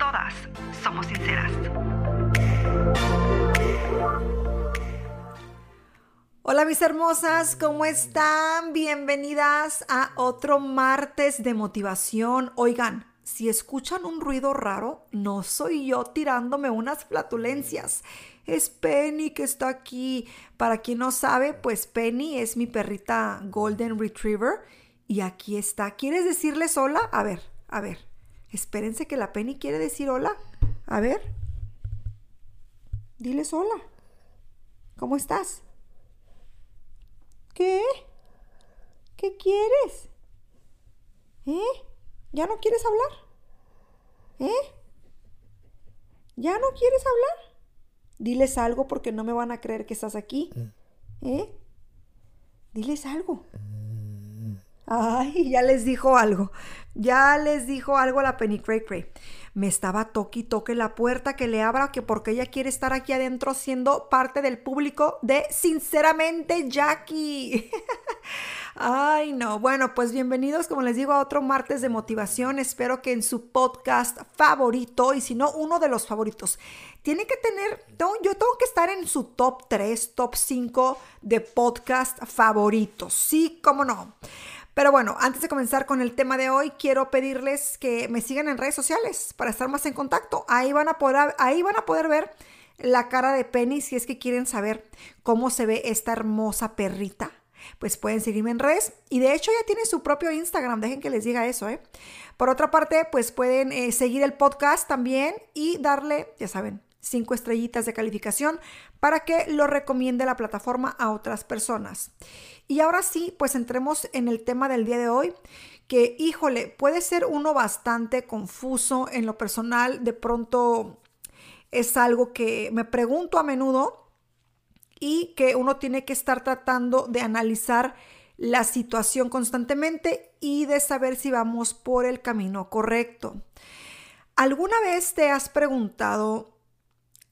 todas somos sinceras. Hola mis hermosas, ¿cómo están? Bienvenidas a otro martes de motivación. Oigan, si escuchan un ruido raro, no soy yo tirándome unas flatulencias. Es Penny que está aquí. Para quien no sabe, pues Penny es mi perrita Golden Retriever. Y aquí está. ¿Quieres decirles hola? A ver, a ver. Espérense que la Penny quiere decir hola. A ver. Diles hola. ¿Cómo estás? ¿Qué? ¿Qué quieres? ¿Eh? ¿Ya no quieres hablar? ¿Eh? ¿Ya no quieres hablar? Diles algo porque no me van a creer que estás aquí. ¿Eh? Diles algo. Ay, ya les dijo algo. Ya les dijo algo la Penny Cray Cray. Me estaba toque y toque la puerta que le abra, que porque ella quiere estar aquí adentro siendo parte del público de Sinceramente Jackie. Ay, no. Bueno, pues bienvenidos, como les digo, a otro martes de motivación. Espero que en su podcast favorito, y si no, uno de los favoritos, tiene que tener, yo tengo que estar en su top 3, top 5 de podcast favoritos. Sí, cómo no. Pero bueno, antes de comenzar con el tema de hoy, quiero pedirles que me sigan en redes sociales para estar más en contacto. Ahí van a poder, ahí van a poder ver la cara de Penny si es que quieren saber cómo se ve esta hermosa perrita. Pues pueden seguirme en redes y de hecho ya tiene su propio Instagram, dejen que les diga eso, ¿eh? Por otra parte, pues pueden eh, seguir el podcast también y darle, ya saben, cinco estrellitas de calificación para que lo recomiende la plataforma a otras personas. Y ahora sí, pues entremos en el tema del día de hoy, que híjole, puede ser uno bastante confuso en lo personal, de pronto es algo que me pregunto a menudo y que uno tiene que estar tratando de analizar la situación constantemente y de saber si vamos por el camino correcto. ¿Alguna vez te has preguntado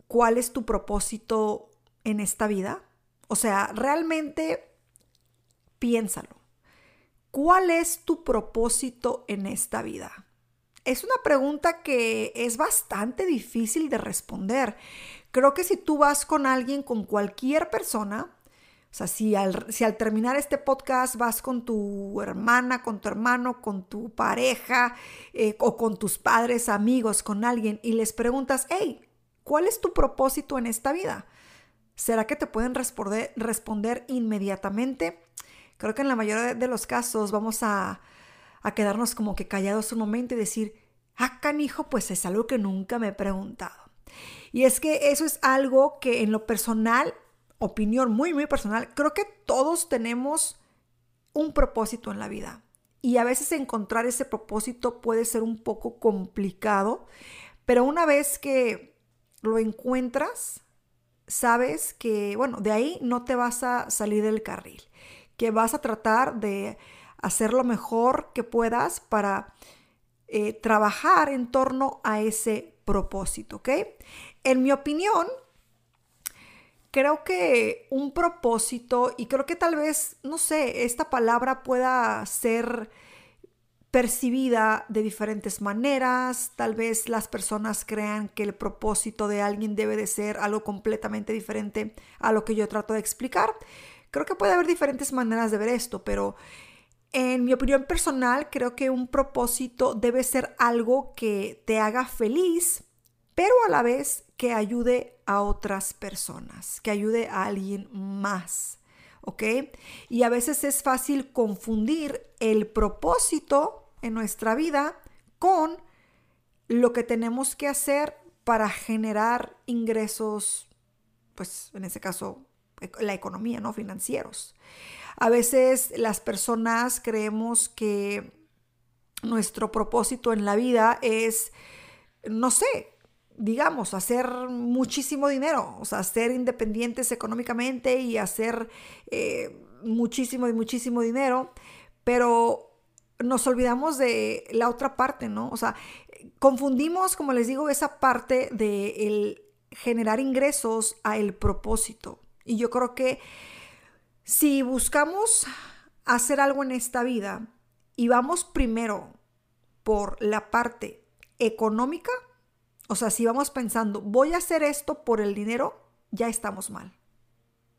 cuál es tu propósito en esta vida? O sea, realmente piénsalo. ¿Cuál es tu propósito en esta vida? Es una pregunta que es bastante difícil de responder. Creo que si tú vas con alguien, con cualquier persona, o sea, si al, terminar este podcast vas con tu hermana, con tu hermano, con tu pareja eh, o con tus padres, amigos, con alguien y les preguntas, hey, ¿Cuál es tu propósito en esta vida? ¿Será que te pueden responder inmediatamente? Creo que en la mayoría de los casos vamos a, a quedarnos como que callados un momento y decir, ah, canijo, pues es algo que nunca me he preguntado. Y es que eso es algo que en lo personal, opinión muy, muy personal, creo que todos tenemos un propósito en la vida. Y a veces encontrar ese propósito puede ser un poco complicado, pero una vez que lo encuentras, sabes que, bueno, de ahí no te vas a salir del carril, que vas a tratar de hacer lo mejor que puedas para eh, trabajar en torno a ese propósito, ¿ok? En mi opinión, creo que un propósito, y creo que tal vez, no sé, esta palabra pueda ser percibida de diferentes maneras. Tal vez las personas crean que el propósito de alguien debe de ser algo completamente diferente a lo que yo trato de explicar. Creo que puede haber diferentes maneras de ver esto, pero en mi opinión personal creo que un propósito debe ser algo que te haga feliz, pero a la vez que ayude a otras personas, que ayude a alguien más. ¿ok? Y a veces es fácil confundir el propósito en nuestra vida con lo que tenemos que hacer para generar ingresos, pues en ese caso, la economía, ¿no? Financieros. A veces las personas creemos que nuestro propósito en la vida es, no sé, digamos, hacer muchísimo dinero, o sea, ser independientes económicamente y hacer eh, muchísimo y muchísimo dinero, pero nos olvidamos de la otra parte, ¿no? O sea, confundimos, como les digo, esa parte de el generar ingresos a el propósito. Y yo creo que si buscamos hacer algo en esta vida y vamos primero por la parte económica, o sea, si vamos pensando, voy a hacer esto por el dinero, ya estamos mal.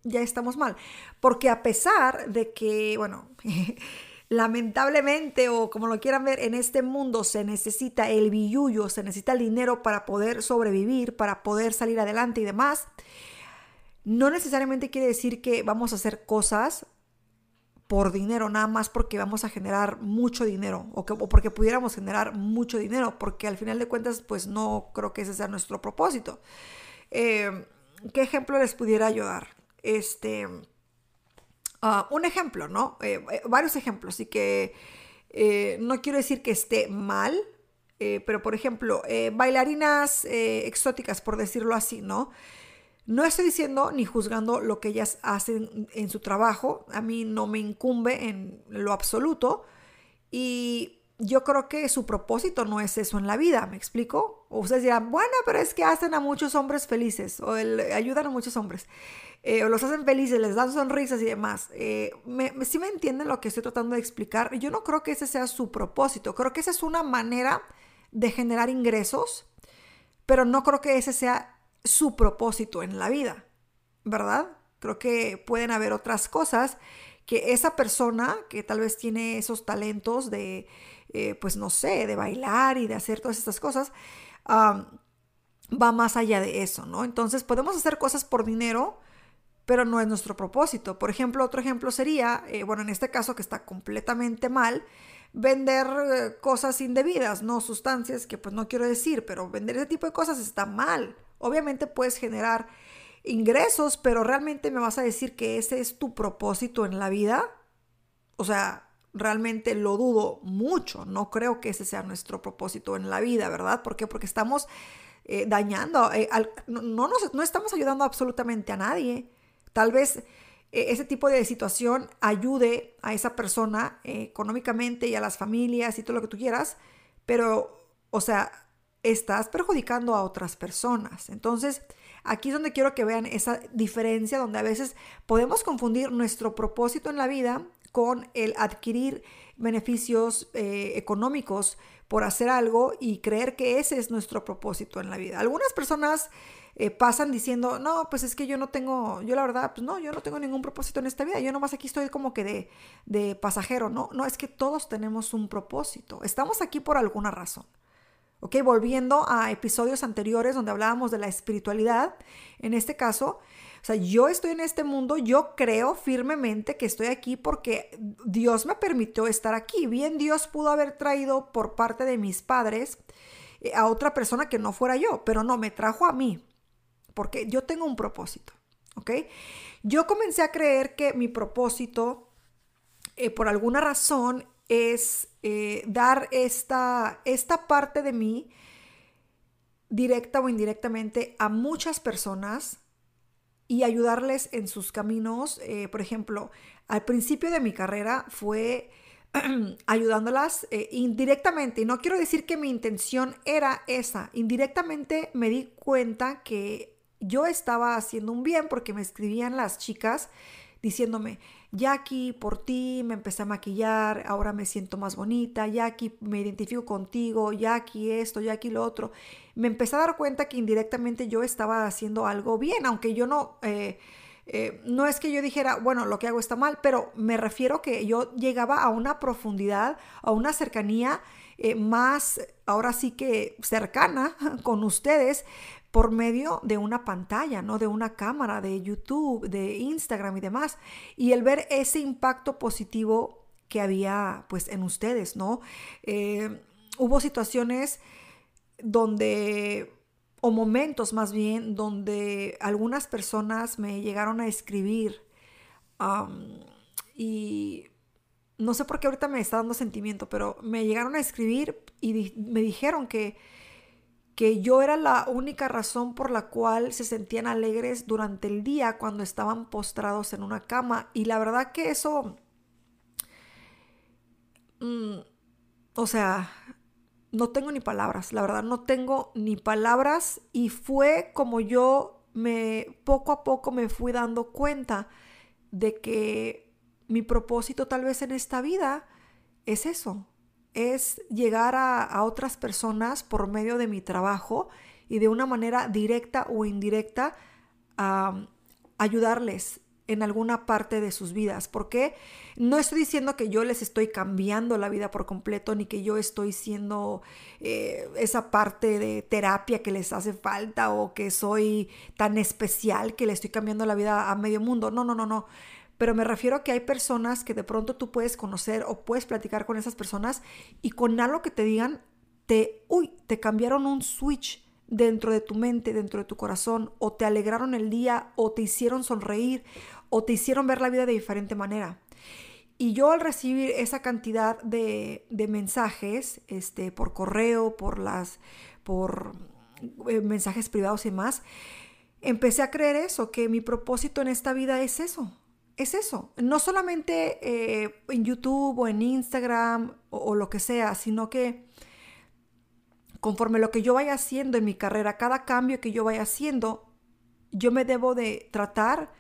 Ya estamos mal. Porque a pesar de que, bueno, lamentablemente o como lo quieran ver, en este mundo se necesita el billuyo, se necesita el dinero para poder sobrevivir, para poder salir adelante y demás, no necesariamente quiere decir que vamos a hacer cosas por dinero, nada más porque vamos a generar mucho dinero o, que, porque pudiéramos generar mucho dinero, porque al final de cuentas, pues no creo que ese sea nuestro propósito. Eh, ¿Qué ejemplo les pudiera ayudar? Este, ah, un ejemplo, ¿no? Eh, eh, varios ejemplos y que no quiero decir que esté mal, pero por ejemplo, bailarinas exóticas, por decirlo así, ¿no? No estoy diciendo ni juzgando lo que ellas hacen en su trabajo, a mí no me incumbe en lo absoluto y yo creo que su propósito no es eso en la vida, ¿me explico? O ustedes dirán, bueno, pero es que hacen a muchos hombres felices o ayudan a muchos hombres, eh, o los hacen felices, les dan sonrisas y demás. Eh, ¿Sí me entienden lo que estoy tratando de explicar? Yo no creo que ese sea su propósito, creo que esa es una manera de generar ingresos, pero no creo que ese sea su propósito en la vida, ¿verdad? Creo que pueden haber otras cosas que esa persona que tal vez tiene esos talentos de, eh, pues no sé, de bailar y de hacer todas estas cosas, va más allá de eso, ¿no? Entonces podemos hacer cosas por dinero, pero no es nuestro propósito. Por ejemplo, otro ejemplo sería, eh, bueno, en este caso que está completamente mal, vender eh, cosas indebidas, no sustancias que pues no quiero decir, pero vender ese tipo de cosas está mal. Obviamente puedes generar ingresos, pero realmente me vas a decir que ese es tu propósito en la vida. O sea, realmente lo dudo mucho. No creo que ese sea nuestro propósito en la vida, ¿verdad? ¿Por qué? Porque estamos eh, dañando, eh, no, no, estamos ayudando absolutamente a nadie. Tal vez eh, ese tipo de situación ayude a esa persona económicamente y a las familias y todo lo que tú quieras, pero, o sea, estás perjudicando a otras personas. Entonces, aquí es donde quiero que vean esa diferencia, donde a veces podemos confundir nuestro propósito en la vida con el adquirir beneficios eh, económicos por hacer algo y creer que ese es nuestro propósito en la vida. Algunas personas eh, pasan diciendo, no, pues es que yo no tengo, yo la verdad, pues no, yo no tengo ningún propósito en esta vida, yo nomás aquí estoy como que de, de pasajero, no, no, es que todos tenemos un propósito, estamos aquí por alguna razón. ¿Ok? Volviendo a episodios anteriores donde hablábamos de la espiritualidad, en este caso, o sea, yo estoy en este mundo, yo creo firmemente que estoy aquí porque Dios me permitió estar aquí. Bien, Dios pudo haber traído por parte de mis padres eh, a otra persona que no fuera yo, pero no, me trajo a mí, porque yo tengo un propósito, ¿ok? Yo comencé a creer que mi propósito, eh, por alguna razón, es eh, dar esta, esta parte de mí directa o indirectamente a muchas personas y ayudarles en sus caminos. Eh, por ejemplo, al principio de mi carrera fue ayudándolas eh, indirectamente. Y no quiero decir que mi intención era esa. Indirectamente me di cuenta que yo estaba haciendo un bien porque me escribían las chicas diciéndome, Jackie, por ti me empecé a maquillar, ahora me siento más bonita, Jackie, me identifico contigo, Jackie esto, Jackie lo otro. Me empecé a dar cuenta que indirectamente yo estaba haciendo algo bien, aunque yo no... Eh, eh, no es que yo dijera, bueno, lo que hago está mal, pero me refiero que yo llegaba a una profundidad, a una cercanía eh, más, ahora sí que cercana con ustedes, por medio de una pantalla, ¿no? De una cámara, de YouTube, de Instagram y demás. Y el ver ese impacto positivo que había pues en ustedes, ¿no? Eh, hubo situaciones donde, o momentos más bien, donde algunas personas me llegaron a escribir y no sé por qué ahorita me está dando sentimiento, pero me llegaron a escribir y me dijeron que que yo era la única razón por la cual se sentían alegres durante el día cuando estaban postrados en una cama. Y la verdad que eso, mm, o sea, no tengo ni palabras, la verdad no tengo ni palabras y fue como yo me poco a poco me fui dando cuenta de que mi propósito tal vez en esta vida es eso, es llegar a, otras personas por medio de mi trabajo y de una manera directa o indirecta a ayudarles en alguna parte de sus vidas. Porque no estoy diciendo que yo les estoy cambiando la vida por completo, ni que yo estoy siendo eh, esa parte de terapia que les hace falta o que soy tan especial que le estoy cambiando la vida a medio mundo. No, no, no, no pero me refiero a que hay personas que de pronto tú puedes conocer o puedes platicar con esas personas y con algo que te digan, te, uy, te cambiaron un switch dentro de tu mente, dentro de tu corazón, o te alegraron el día, o te hicieron sonreír, o te hicieron ver la vida de diferente manera. Y yo al recibir esa cantidad de, de mensajes, este, por correo, por las, por eh, mensajes privados y más, empecé a creer eso, que mi propósito en esta vida es eso, es eso. No solamente eh, en YouTube o en Instagram o, lo que sea, sino que conforme lo que yo vaya haciendo en mi carrera, cada cambio que yo vaya haciendo, yo me debo de tratar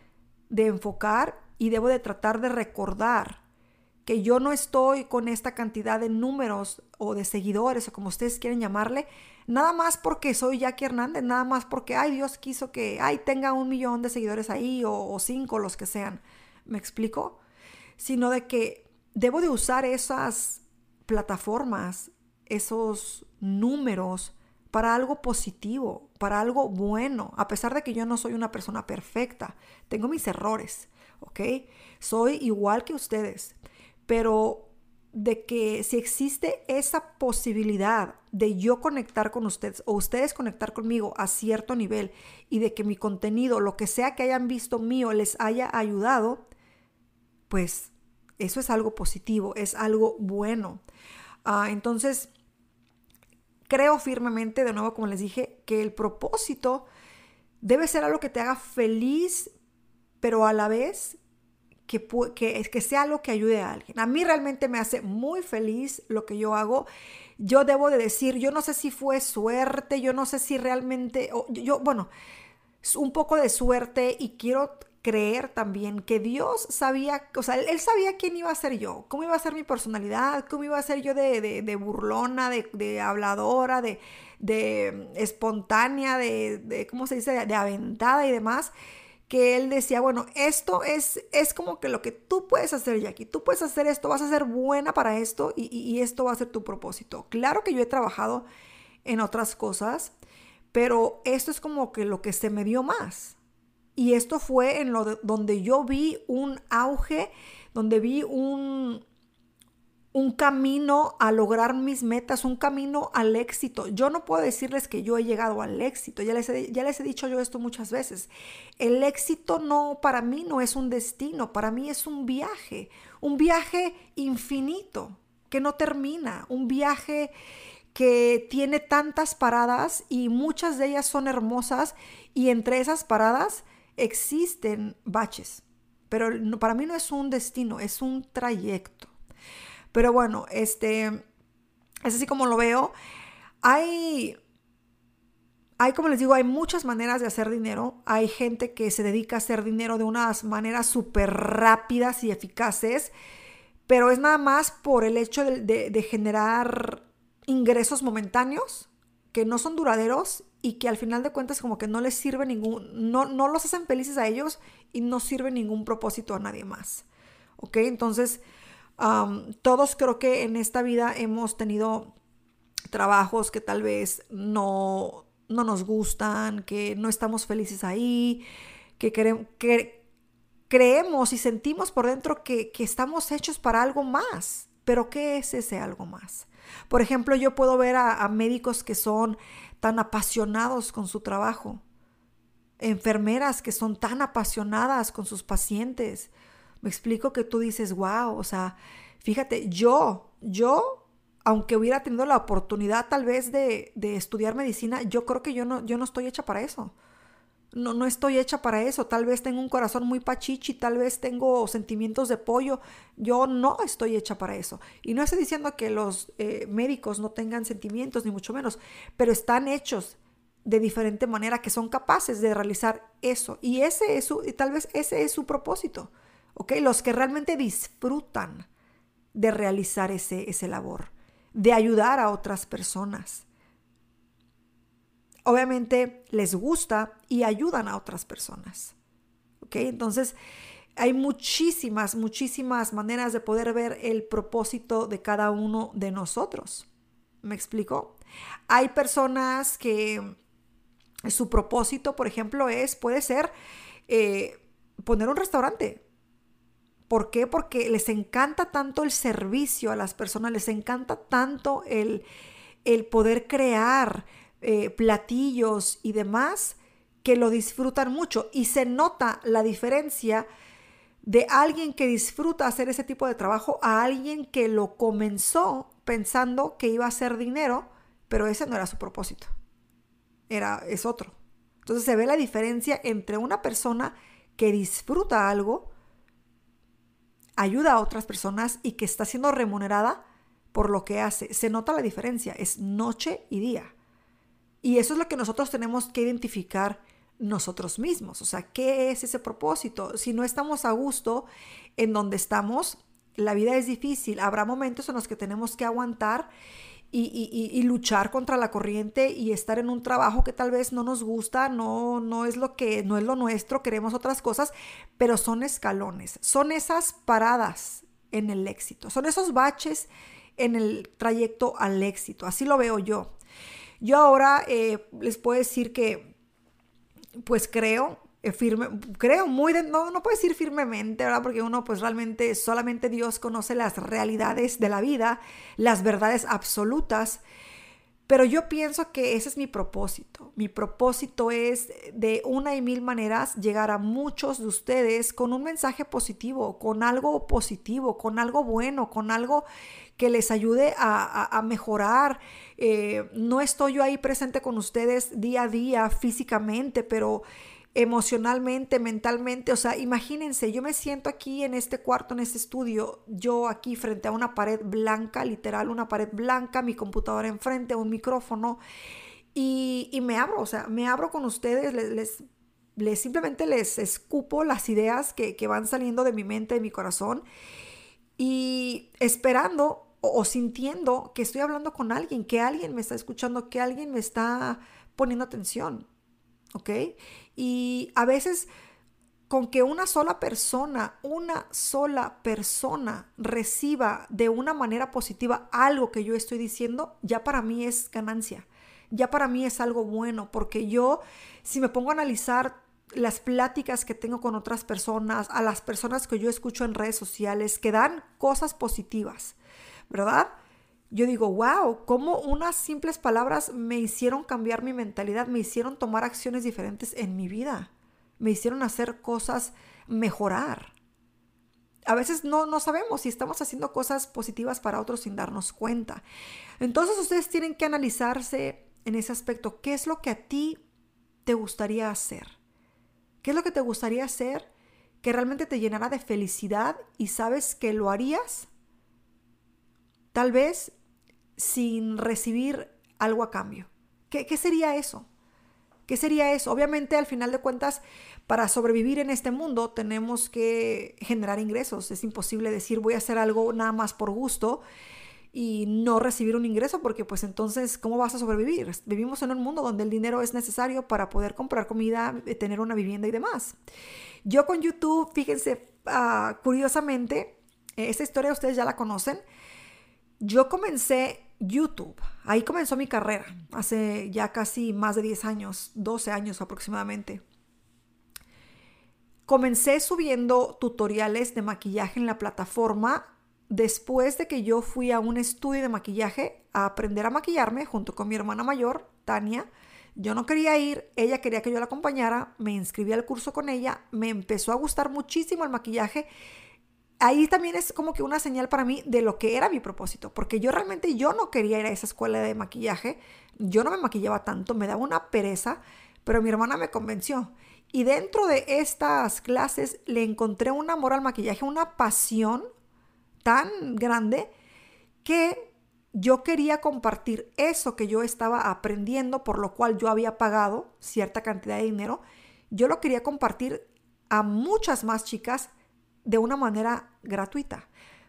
de enfocar y debo de tratar de recordar que yo no estoy con esta cantidad de números o de seguidores o como ustedes quieren llamarle, nada más porque soy Jackie Hernández, nada más porque, ay, Dios quiso que, ay, tenga un millón de seguidores ahí o, o cinco, los que sean. ¿Me explico? Sino de que debo de usar esas plataformas, esos números para algo positivo, para algo bueno, a pesar de que yo no soy una persona perfecta, tengo mis errores, ¿ok? Soy igual que ustedes, pero de que si existe esa posibilidad de yo conectar con ustedes o ustedes conectar conmigo a cierto nivel y de que mi contenido, lo que sea que hayan visto mío, les haya ayudado, pues eso es algo positivo, es algo bueno. Ah, entonces, creo firmemente, de nuevo, como les dije, que el propósito debe ser algo que te haga feliz, pero a la vez que, que, que sea algo que ayude a alguien. A mí realmente me hace muy feliz lo que yo hago. Yo debo de decir, yo no sé si fue suerte, yo no sé si realmente, yo, bueno, un poco de suerte y quiero creer también que Dios sabía, o sea, él, sabía quién iba a ser yo, cómo iba a ser mi personalidad, cómo iba a ser yo de, burlona, de, habladora, de, de espontánea, de, ¿cómo se dice?, de, aventada y demás, que él decía, bueno, esto es, es como que lo que tú puedes hacer, Jackie, tú puedes hacer esto, vas a ser buena para esto y, y esto va a ser tu propósito. Claro que yo he trabajado en otras cosas, pero esto es como que lo que se me dio más. Y esto fue en lo donde yo vi un auge, donde vi un, un camino a lograr mis metas, un camino al éxito. Yo no puedo decirles que yo he llegado al éxito, ya les, he, ya les he dicho yo esto muchas veces. El éxito no, para mí no es un destino, para mí es un viaje, un viaje infinito, que no termina, un viaje que tiene tantas paradas y muchas de ellas son hermosas y entre esas paradas existen baches, pero para mí no es un destino, es un trayecto. Pero bueno, este, es así como lo veo. Hay, hay, como les digo, hay muchas maneras de hacer dinero. Hay gente que se dedica a hacer dinero de unas maneras súper rápidas y eficaces, pero es nada más por el hecho de generar ingresos momentáneos que no son duraderos y que al final de cuentas como que no les sirve ningún, no, no los hacen felices a ellos y no sirve ningún propósito a nadie más. ¿Ok? Entonces, todos creo que en esta vida hemos tenido trabajos que tal vez no, no nos gustan, que no estamos felices ahí, que, que creemos y sentimos por dentro que, que estamos hechos para algo más. Pero ¿qué es ese algo más? Por ejemplo, yo puedo ver a, médicos que son tan apasionados con su trabajo, enfermeras que son tan apasionadas con sus pacientes. Me explico que tú dices, wow, o sea, fíjate, yo, yo aunque hubiera tenido la oportunidad tal vez de, estudiar medicina, yo creo que yo no, yo no estoy hecha para eso. No, no estoy hecha para eso. Tal vez tengo un corazón muy pachichi, tal vez tengo sentimientos de pollo. Yo no estoy hecha para eso. Y no estoy diciendo que los eh, médicos no tengan sentimientos, ni mucho menos, pero están hechos de diferente manera, que son capaces de realizar eso. Y ese es su, y tal vez ese es su propósito. ¿Ok? Los que realmente disfrutan de realizar ese, ese labor, de ayudar a otras personas obviamente les gusta y ayudan a otras personas. ¿Ok? Entonces, hay muchísimas, muchísimas maneras de poder ver el propósito de cada uno de nosotros. ¿Me explico? Hay personas que su propósito, por ejemplo, es, puede ser eh, poner un restaurante. ¿Por qué? Porque les encanta tanto el servicio a las personas, les encanta tanto el, el poder crear eh, platillos y demás que lo disfrutan mucho y se nota la diferencia de alguien que disfruta hacer ese tipo de trabajo a alguien que lo comenzó pensando que iba a hacer dinero, pero ese no era su propósito. Era es otro. Entonces se ve la diferencia entre una persona que disfruta algo, ayuda a otras personas y que está siendo remunerada por lo que hace. Se nota la diferencia, es noche y día. Y eso es lo que nosotros tenemos que identificar nosotros mismos. O sea, ¿qué es ese propósito? Si no estamos a gusto en donde estamos, la vida es difícil. Habrá momentos en los que tenemos que aguantar y, luchar contra la corriente y estar en un trabajo que tal vez no nos gusta, no, no es lo que, no es lo nuestro, queremos otras cosas, pero son escalones, son esas paradas en el éxito, son esos baches en el trayecto al éxito. Así lo veo yo. Yo ahora eh, les puedo decir que, pues creo, eh, firme, creo muy, de, no, no puedo decir firmemente, ¿verdad? Porque uno, pues realmente, solamente Dios conoce las realidades de la vida, las verdades absolutas. Pero yo pienso que ese es mi propósito. Mi propósito es de una y mil maneras llegar a muchos de ustedes con un mensaje positivo, con algo positivo, con algo bueno, con algo que les ayude a, mejorar. Eh, no estoy yo ahí presente con ustedes día a día físicamente, pero emocionalmente, mentalmente, o sea, imagínense, yo me siento aquí en este cuarto, en este estudio, yo aquí frente a una pared blanca, literal, una pared blanca, mi computadora enfrente, un micrófono, y, me abro, o sea, me abro con ustedes, les, les, simplemente les escupo las ideas que, que van saliendo de mi mente, de mi corazón, y esperando o, sintiendo que estoy hablando con alguien, que alguien me está escuchando, que alguien me está poniendo atención. ¿Ok? Y a veces con que una sola persona, una sola persona reciba de una manera positiva algo que yo estoy diciendo, ya para mí es ganancia. Ya para mí es algo bueno, porque yo, si me pongo a analizar las pláticas que tengo con otras personas, a las personas que yo escucho en redes sociales, que dan cosas positivas, ¿verdad? Yo digo, wow, cómo unas simples palabras me hicieron cambiar mi mentalidad, me hicieron tomar acciones diferentes en mi vida, me hicieron hacer cosas mejorar. A veces no, no sabemos si estamos haciendo cosas positivas para otros sin darnos cuenta. Entonces ustedes tienen que analizarse en ese aspecto. ¿Qué es lo que a ti te gustaría hacer? ¿Qué es lo que te gustaría hacer que realmente te llenara de felicidad y sabes que lo harías Tal vez sin recibir algo a cambio. ¿Qué, sería eso? ¿Qué sería eso? Obviamente, al final de cuentas, para sobrevivir en este mundo tenemos que generar ingresos. Es imposible decir voy a hacer algo nada más por gusto y no recibir un ingreso porque pues entonces, ¿cómo vas a sobrevivir? Vivimos en un mundo donde el dinero es necesario para poder comprar comida, eh, tener una vivienda y demás. Yo con YouTube, fíjense, ah, curiosamente, esta historia ustedes ya la conocen. Yo comencé YouTube, ahí comenzó mi carrera, hace ya casi más de 10 años, 12 años aproximadamente. Comencé subiendo tutoriales de maquillaje en la plataforma después de que yo fui a un estudio de maquillaje a aprender a maquillarme junto con mi hermana mayor, Tania. Yo no quería ir, ella quería que yo la acompañara, me inscribí al curso con ella, me empezó a gustar muchísimo el maquillaje ahí también es como que una señal para mí de lo que era mi propósito, porque yo realmente yo no quería ir a esa escuela de maquillaje, yo no me maquillaba tanto, me daba una pereza, pero mi hermana me convenció. Y dentro de estas clases le encontré un amor al maquillaje, una pasión tan grande que yo quería compartir eso que yo estaba aprendiendo, por lo cual yo había pagado cierta cantidad de dinero, yo lo quería compartir a muchas más chicas de una manera gratuita.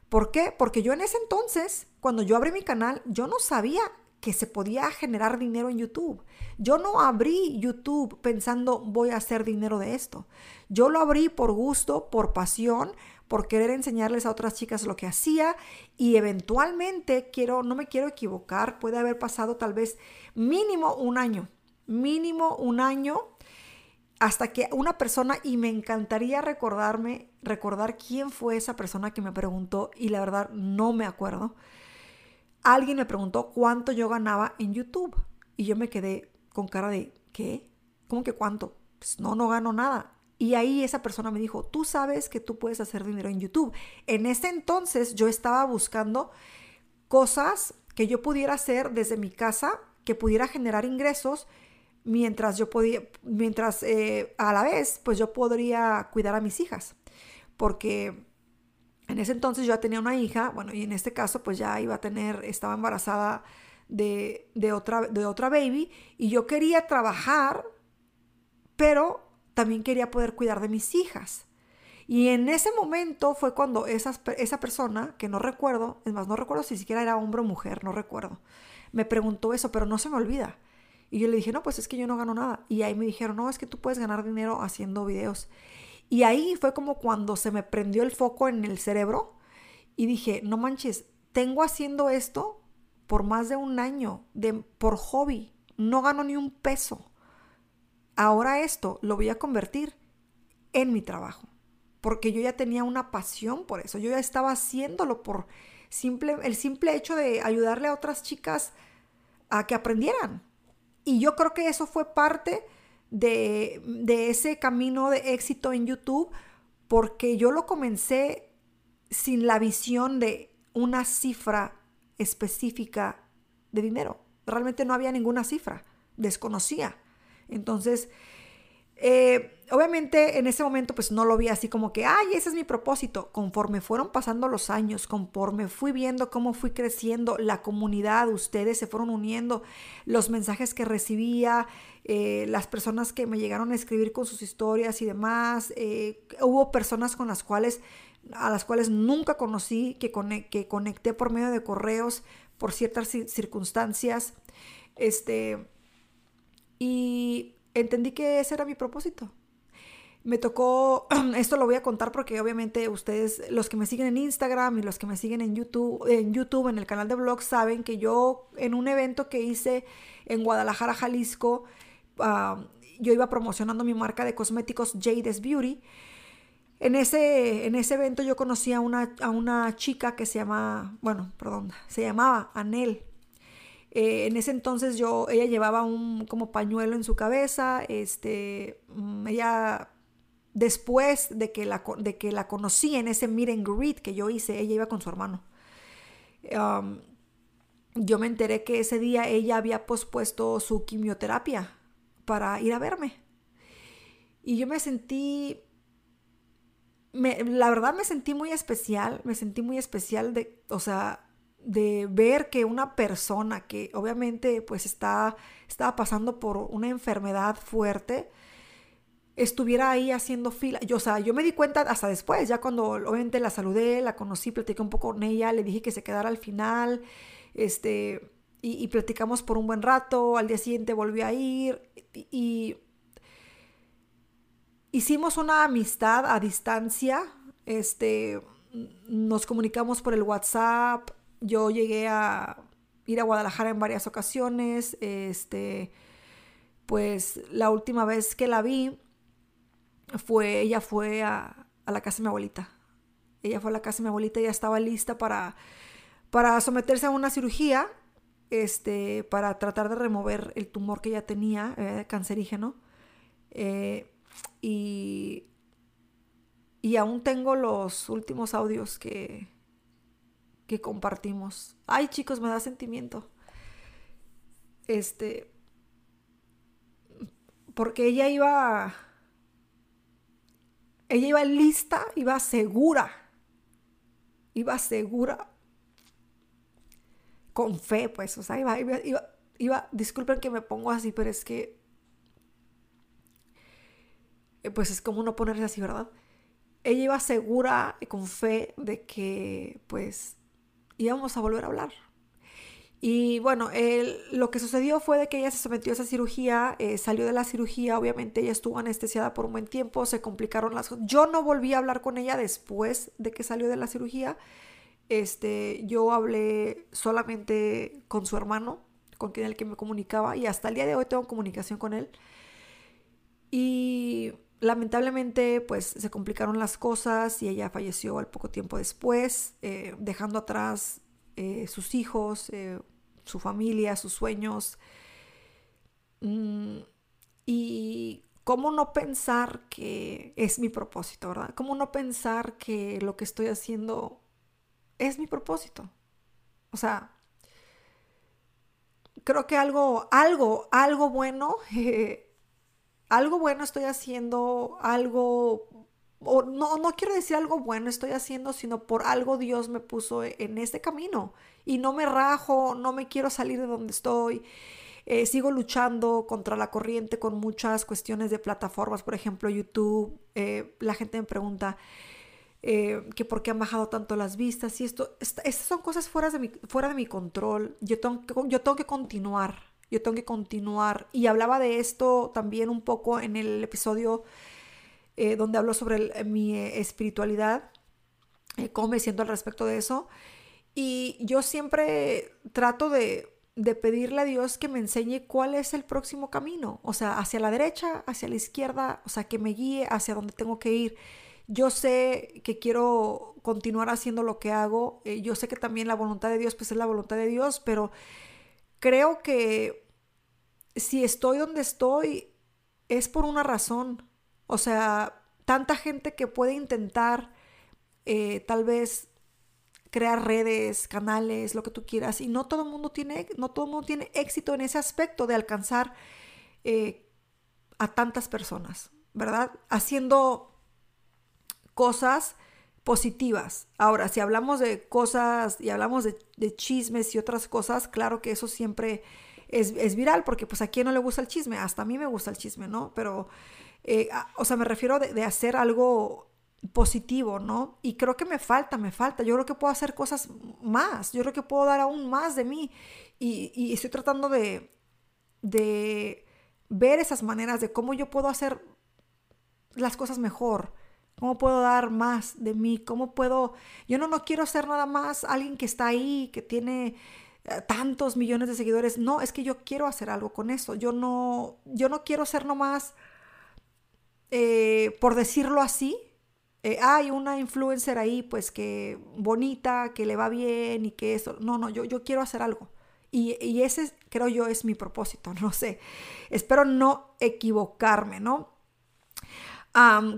¿Por qué? Porque yo en ese entonces, cuando yo abrí mi canal, yo no sabía que se podía generar dinero en YouTube. Yo no abrí YouTube pensando voy a hacer dinero de esto. Yo lo abrí por gusto, por pasión, por querer enseñarles a otras chicas lo que hacía y eventualmente quiero, no me quiero equivocar, puede haber pasado tal vez mínimo un año, mínimo un año hasta que una persona, y me encantaría recordarme, recordar quién fue esa persona que me preguntó, y la verdad no me acuerdo. Alguien me preguntó cuánto yo ganaba en YouTube. Y yo me quedé con cara de, ¿qué? ¿Cómo que cuánto? Pues no, no gano nada. Y ahí esa persona me dijo, tú sabes que tú puedes hacer dinero en YouTube. En ese entonces yo estaba buscando cosas que yo pudiera hacer desde mi casa, que pudiera generar ingresos mientras yo podía, mientras eh, a la vez, pues yo podría cuidar a mis hijas, porque en ese entonces yo ya tenía una hija, bueno, y en este caso pues ya iba a tener, estaba embarazada de, de, otra, de otra baby, y yo quería trabajar, pero también quería poder cuidar de mis hijas. Y en ese momento fue cuando esa, esa persona, que no recuerdo, es más, no recuerdo si siquiera era hombre o mujer, no recuerdo, me preguntó eso, pero no se me olvida y yo le dije, no, pues es que yo no gano nada. Y ahí me dijeron, no, es que tú puedes ganar dinero haciendo videos. Y ahí fue como cuando se me prendió el foco en el cerebro y dije, no manches, tengo haciendo esto por más de un año, de, por hobby, no gano ni un peso. Ahora esto lo voy a convertir en mi trabajo, porque yo ya tenía una pasión por eso, yo ya estaba haciéndolo por simple, el simple hecho de ayudarle a otras chicas a que aprendieran. Y yo creo que eso fue parte de, ese camino de éxito en YouTube, porque yo lo comencé sin la visión de una cifra específica de dinero. Realmente no había ninguna cifra, desconocía. Entonces, eh, obviamente en ese momento pues no lo vi así como que, ay, ese es mi propósito. Conforme fueron pasando los años, conforme fui viendo cómo fui creciendo, la comunidad, ustedes se fueron uniendo, los mensajes que recibía, eh, las personas que me llegaron a escribir con sus historias y demás, eh, hubo personas con las cuales, a las cuales nunca conocí, que, que conecté por medio de correos, por ciertas circunstancias, este, y entendí que ese era mi propósito. Me tocó, esto lo voy a contar porque obviamente ustedes, los que me siguen en Instagram y los que me siguen en YouTube, en YouTube, en el canal de blog, saben que yo en un evento que hice en Guadalajara, Jalisco, ah, yo iba promocionando mi marca de cosméticos Jade's Beauty. En ese, en ese evento yo conocí a una, a una chica que se llama, bueno, perdón, se llamaba Anel. Eh, en ese entonces yo, ella llevaba un como pañuelo en su cabeza, este, mm, ella después de que, la, de que la conocí en ese meet and greet que yo hice, ella iba con su hermano. yo me enteré que ese día ella había pospuesto su quimioterapia para ir a verme. Y yo me sentí, la verdad me sentí muy especial, me sentí muy especial de, o sea, de ver que una persona que obviamente pues está, estaba pasando por una enfermedad fuerte, estuviera ahí haciendo fila. Yo, o sea, yo me di cuenta hasta después, ya cuando obviamente la saludé, la conocí, platiqué un poco con ella, le dije que se quedara al final, este, y, platicamos por un buen rato, al día siguiente volví a ir y hicimos una amistad a distancia, este, nos comunicamos por el WhatsApp, yo llegué a ir a Guadalajara en varias ocasiones. Este, pues la última vez que la vi fue, ella fue a, la casa de mi abuelita. Ella fue a la casa de mi abuelita, ya estaba lista para, para someterse a una cirugía, este, para tratar de remover el tumor que ella tenía, eh, cancerígeno. Eh, y y aún tengo los últimos audios que, que compartimos. Ay, chicos, me da sentimiento. Este, porque ella iba, ella iba lista, iba segura, iba segura, con fe, pues, o sea, iba, iba, iba, disculpen que me pongo así, pero es que, eh, pues es como no ponerse así, ¿verdad? Ella iba segura y con fe de que, pues, íbamos a volver a hablar. Y bueno, lo que sucedió fue de que ella se sometió a esa cirugía, eh, salió de la cirugía, obviamente ella estuvo anestesiada por un buen tiempo, se complicaron las cosas. Yo no volví a hablar con ella después de que salió de la cirugía. Este, yo hablé solamente con su hermano, con quien el que me comunicaba, y hasta el día de hoy tengo comunicación con él. Y lamentablemente, pues se complicaron las cosas y ella falleció al poco tiempo después, eh, dejando atrás eh, sus hijos, su familia, sus sueños. Mm, y cómo no pensar que es mi propósito, ¿verdad? Cómo no pensar que lo que estoy haciendo es mi propósito. O sea, creo que algo, algo, algo bueno, algo bueno estoy haciendo, algo o no, no quiero decir algo bueno estoy haciendo, sino por algo Dios me puso en este camino. Y no me rajo, no me quiero salir de donde estoy. Eh, sigo luchando contra la corriente con muchas cuestiones de plataformas, por ejemplo YouTube. Eh, la gente me pregunta eh, que por qué han bajado tanto las vistas y esto. estas son cosas fuera de mi, fuera de mi control. Yo tengo, yo tengo que continuar. Yo tengo que continuar. Y hablaba de esto también un poco en el episodio eh, donde hablo sobre eh, mi eh, espiritualidad, cómo me siento al respecto de eso. Y yo siempre trato de, de pedirle a Dios que me enseñe cuál es el próximo camino, o sea, hacia la derecha, hacia la izquierda, o sea, que me guíe hacia donde tengo que ir. Yo sé que quiero continuar haciendo lo que hago, yo sé que también la voluntad de Dios, pues es la voluntad de Dios, pero creo que si estoy donde estoy es por una razón. O sea, tanta gente que puede intentar eh, tal vez crear redes, canales, lo que tú quieras, y no todo el mundo tiene, no todo mundo tiene éxito en ese aspecto de alcanzar eh, a tantas personas, ¿verdad? Haciendo cosas positivas. Ahora, si hablamos de cosas y hablamos de, chismes y otras cosas, claro que eso siempre es, es, viral, porque pues a quién no le gusta el chisme, hasta a mí me gusta el chisme, ¿no? Pero eh, o sea, me refiero de, hacer algo positivo, ¿no? Y creo que me falta, me falta. Yo creo que puedo hacer cosas más. Yo creo que puedo dar aún más de mí. Y, estoy tratando de, de ver esas maneras de cómo yo puedo hacer las cosas mejor. ¿Cómo puedo dar más de mí? ¿Cómo puedo...? Yo no, no quiero ser nada más alguien que está ahí, que tiene eh, tantos millones de seguidores. No, es que yo quiero hacer algo con eso. Yo no, yo no quiero ser nomás eh, por decirlo así, eh, hay una influencer ahí, pues que bonita, que le va bien y que eso. No, no, yo, yo quiero hacer algo. Y, y ese, creo yo, es mi propósito, no sé. Espero no equivocarme, ¿no?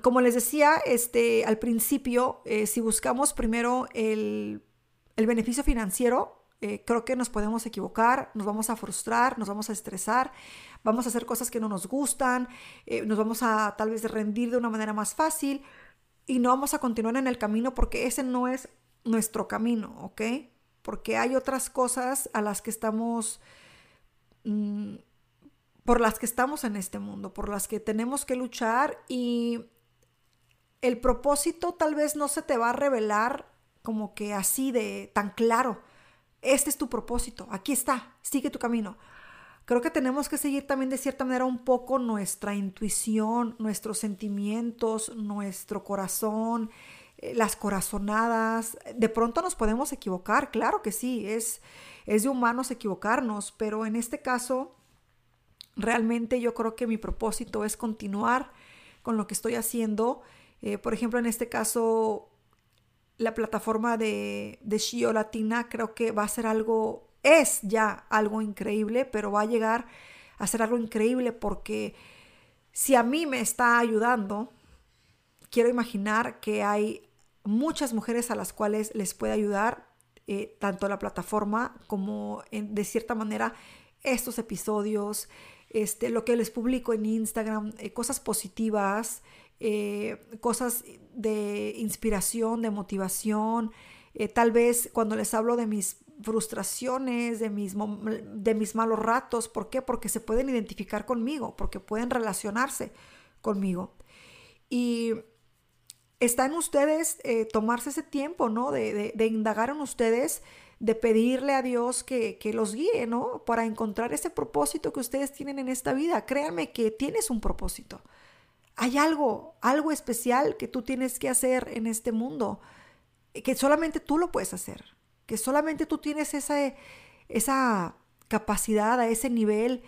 como les decía este, al principio, eh, si buscamos primero el, el beneficio financiero, creo que nos podemos equivocar, nos vamos a frustrar, nos vamos a estresar, vamos a hacer cosas que no nos gustan, eh, nos vamos a tal vez rendir de una manera más fácil y no vamos a continuar en el camino porque ese no es nuestro camino, ¿ok? Porque hay otras cosas a las que estamos, mm, por las que estamos en este mundo, por las que tenemos que luchar y el propósito tal vez no se te va a revelar como que así de tan claro. Este es tu propósito, aquí está, sigue tu camino creo que tenemos que seguir también de cierta manera un poco nuestra intuición, nuestros sentimientos, nuestro corazón, eh, las corazonadas. De pronto nos podemos equivocar, claro que sí, es, es de humanos equivocarnos, pero en este caso, realmente yo creo que mi propósito es continuar con lo que estoy haciendo. Eh, por ejemplo, en este caso, la plataforma de, de Shio Latina creo que va a ser algo es ya algo increíble, pero va a llegar a ser algo increíble porque si a mí me está ayudando, quiero imaginar que hay muchas mujeres a las cuales les puede ayudar eh, tanto la plataforma como de cierta manera estos episodios, este, lo que les publico en Instagram, eh, cosas positivas, eh, cosas de inspiración, de motivación. tal vez cuando les hablo de mis frustraciones, de mis, de mis malos ratos, ¿por qué? Porque se pueden identificar conmigo, porque pueden relacionarse conmigo. Y está en ustedes eh, tomarse ese tiempo, ¿no? De, indagar en ustedes, de pedirle a Dios que, los guíe, ¿no? Para encontrar ese propósito que ustedes tienen en esta vida. Créanme que tienes un propósito. Hay algo, algo especial que tú tienes que hacer en este mundo, que solamente tú lo puedes hacer, que solamente tú tienes esa, esa capacidad, a ese nivel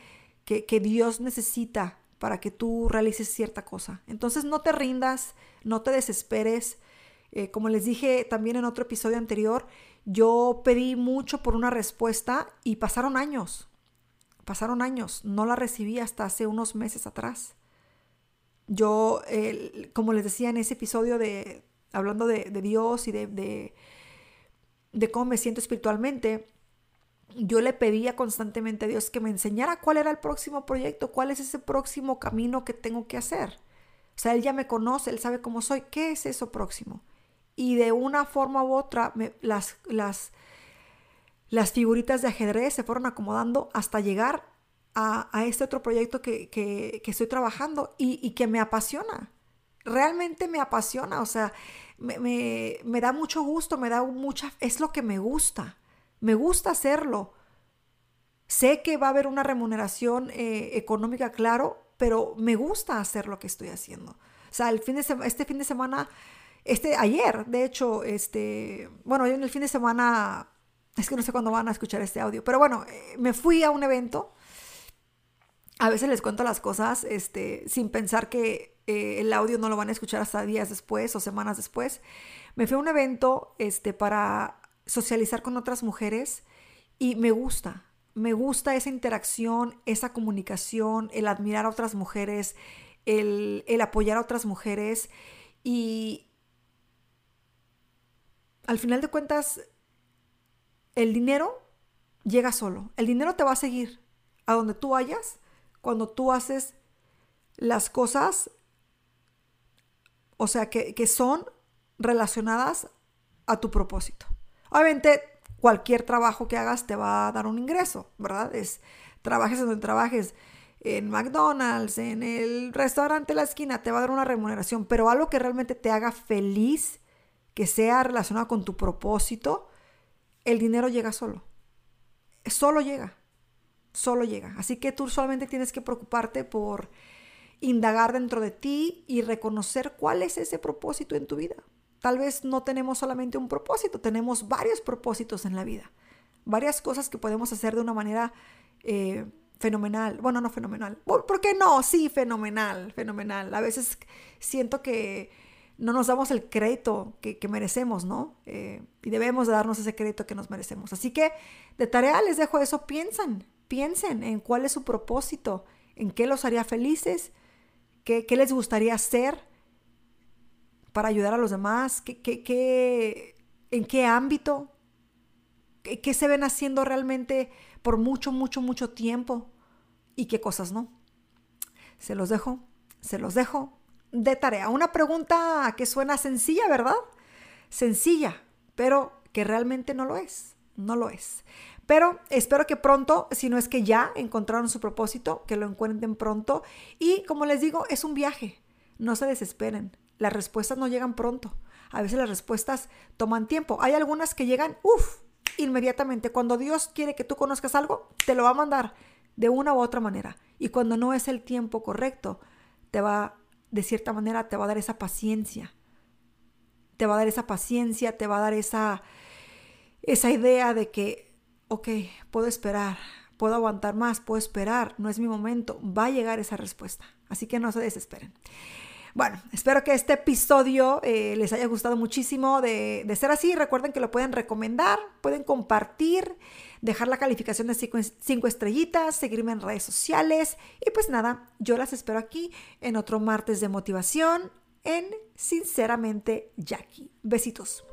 que, que Dios necesita para que tú realices cierta cosa. Entonces no te rindas, no te desesperes. Eh, como les dije también en otro episodio anterior, yo pedí mucho por una respuesta y pasaron años. Pasaron años. No la recibí hasta hace unos meses atrás. Yo, como les decía en ese episodio de hablando de, Dios y de, de, cómo me siento espiritualmente, yo le pedía constantemente a Dios que me enseñara cuál era el próximo proyecto, cuál es ese próximo camino que tengo que hacer. O sea, Él ya me conoce, Él sabe cómo soy, ¿qué es eso próximo? Y de una forma u otra, las, las, las figuritas de ajedrez se fueron acomodando hasta llegar a, este otro proyecto que, estoy trabajando y, que me apasiona. Realmente me apasiona, o sea, me, me da mucho gusto, me da mucha, es lo que me gusta. Me gusta hacerlo. Sé que va a haber una remuneración eh, económica, claro, pero me gusta hacer lo que estoy haciendo. O sea, el fin de este fin de semana, este ayer, de hecho, este, bueno, en el fin de semana, es que no sé cuándo van a escuchar este audio, pero bueno, eh, me fui a un evento. A veces les cuento las cosas este, sin pensar que eh, el audio no lo van a escuchar hasta días después o semanas después. Me fui a un evento este, para socializar con otras mujeres y me gusta, me gusta esa interacción, esa comunicación, el admirar a otras mujeres, el, apoyar a otras mujeres y al final de cuentas el dinero llega solo, el dinero te va a seguir a donde tú vayas cuando tú haces las cosas, o sea, que, que son relacionadas a tu propósito. Obviamente, cualquier trabajo que hagas te va a dar un ingreso, ¿verdad? Es, trabajes donde trabajes, en McDonald's, en el restaurante de la esquina, te va a dar una remuneración, pero algo que realmente te haga feliz, que sea relacionado con tu propósito, el dinero llega solo. Solo llega. Solo llega. Así que tú solamente tienes que preocuparte por indagar dentro de ti y reconocer cuál es ese propósito en tu vida. Tal vez no tenemos solamente un propósito, tenemos varios propósitos en la vida, varias cosas que podemos hacer de una manera eh, fenomenal. Bueno, no fenomenal. ¿Por qué no? Sí, fenomenal, fenomenal. A veces siento que no nos damos el crédito que, merecemos, ¿no? Eh, y debemos darnos ese crédito que nos merecemos. Así que de tarea les dejo eso. Piensen, piensen en cuál es su propósito, en qué los haría felices, qué, qué les gustaría hacer para ayudar a los demás? ¿Qué, en qué ámbito? ¿Qué, se ven haciendo realmente por mucho, mucho, mucho tiempo? ¿Y qué cosas no? Se los dejo, se los dejo de tarea. Una pregunta que suena sencilla, ¿verdad? Sencilla, pero que realmente no lo es. No lo es. Pero espero que pronto, si no es que ya encontraron su propósito, que lo encuentren pronto. Y como les digo, es un viaje. No se desesperen. Las respuestas no llegan pronto. A veces las respuestas toman tiempo. Hay algunas que llegan, uff, inmediatamente. Cuando Dios quiere que tú conozcas algo, te lo va a mandar de una u otra manera. Y cuando no es el tiempo correcto, te va, de cierta manera, te va a dar esa paciencia. Te va a dar esa paciencia, te va a dar esa, esa idea de que, ok, puedo esperar, puedo aguantar más, puedo esperar, no es mi momento. Va a llegar esa respuesta. Así que no se desesperen. Bueno, espero que este episodio eh, les haya gustado muchísimo. De, ser así, recuerden que lo pueden recomendar, pueden compartir, dejar la calificación de cinco, estrellitas, seguirme en redes sociales. Y pues nada, yo las espero aquí en otro martes de motivación, en Sinceramente Jackie. Besitos.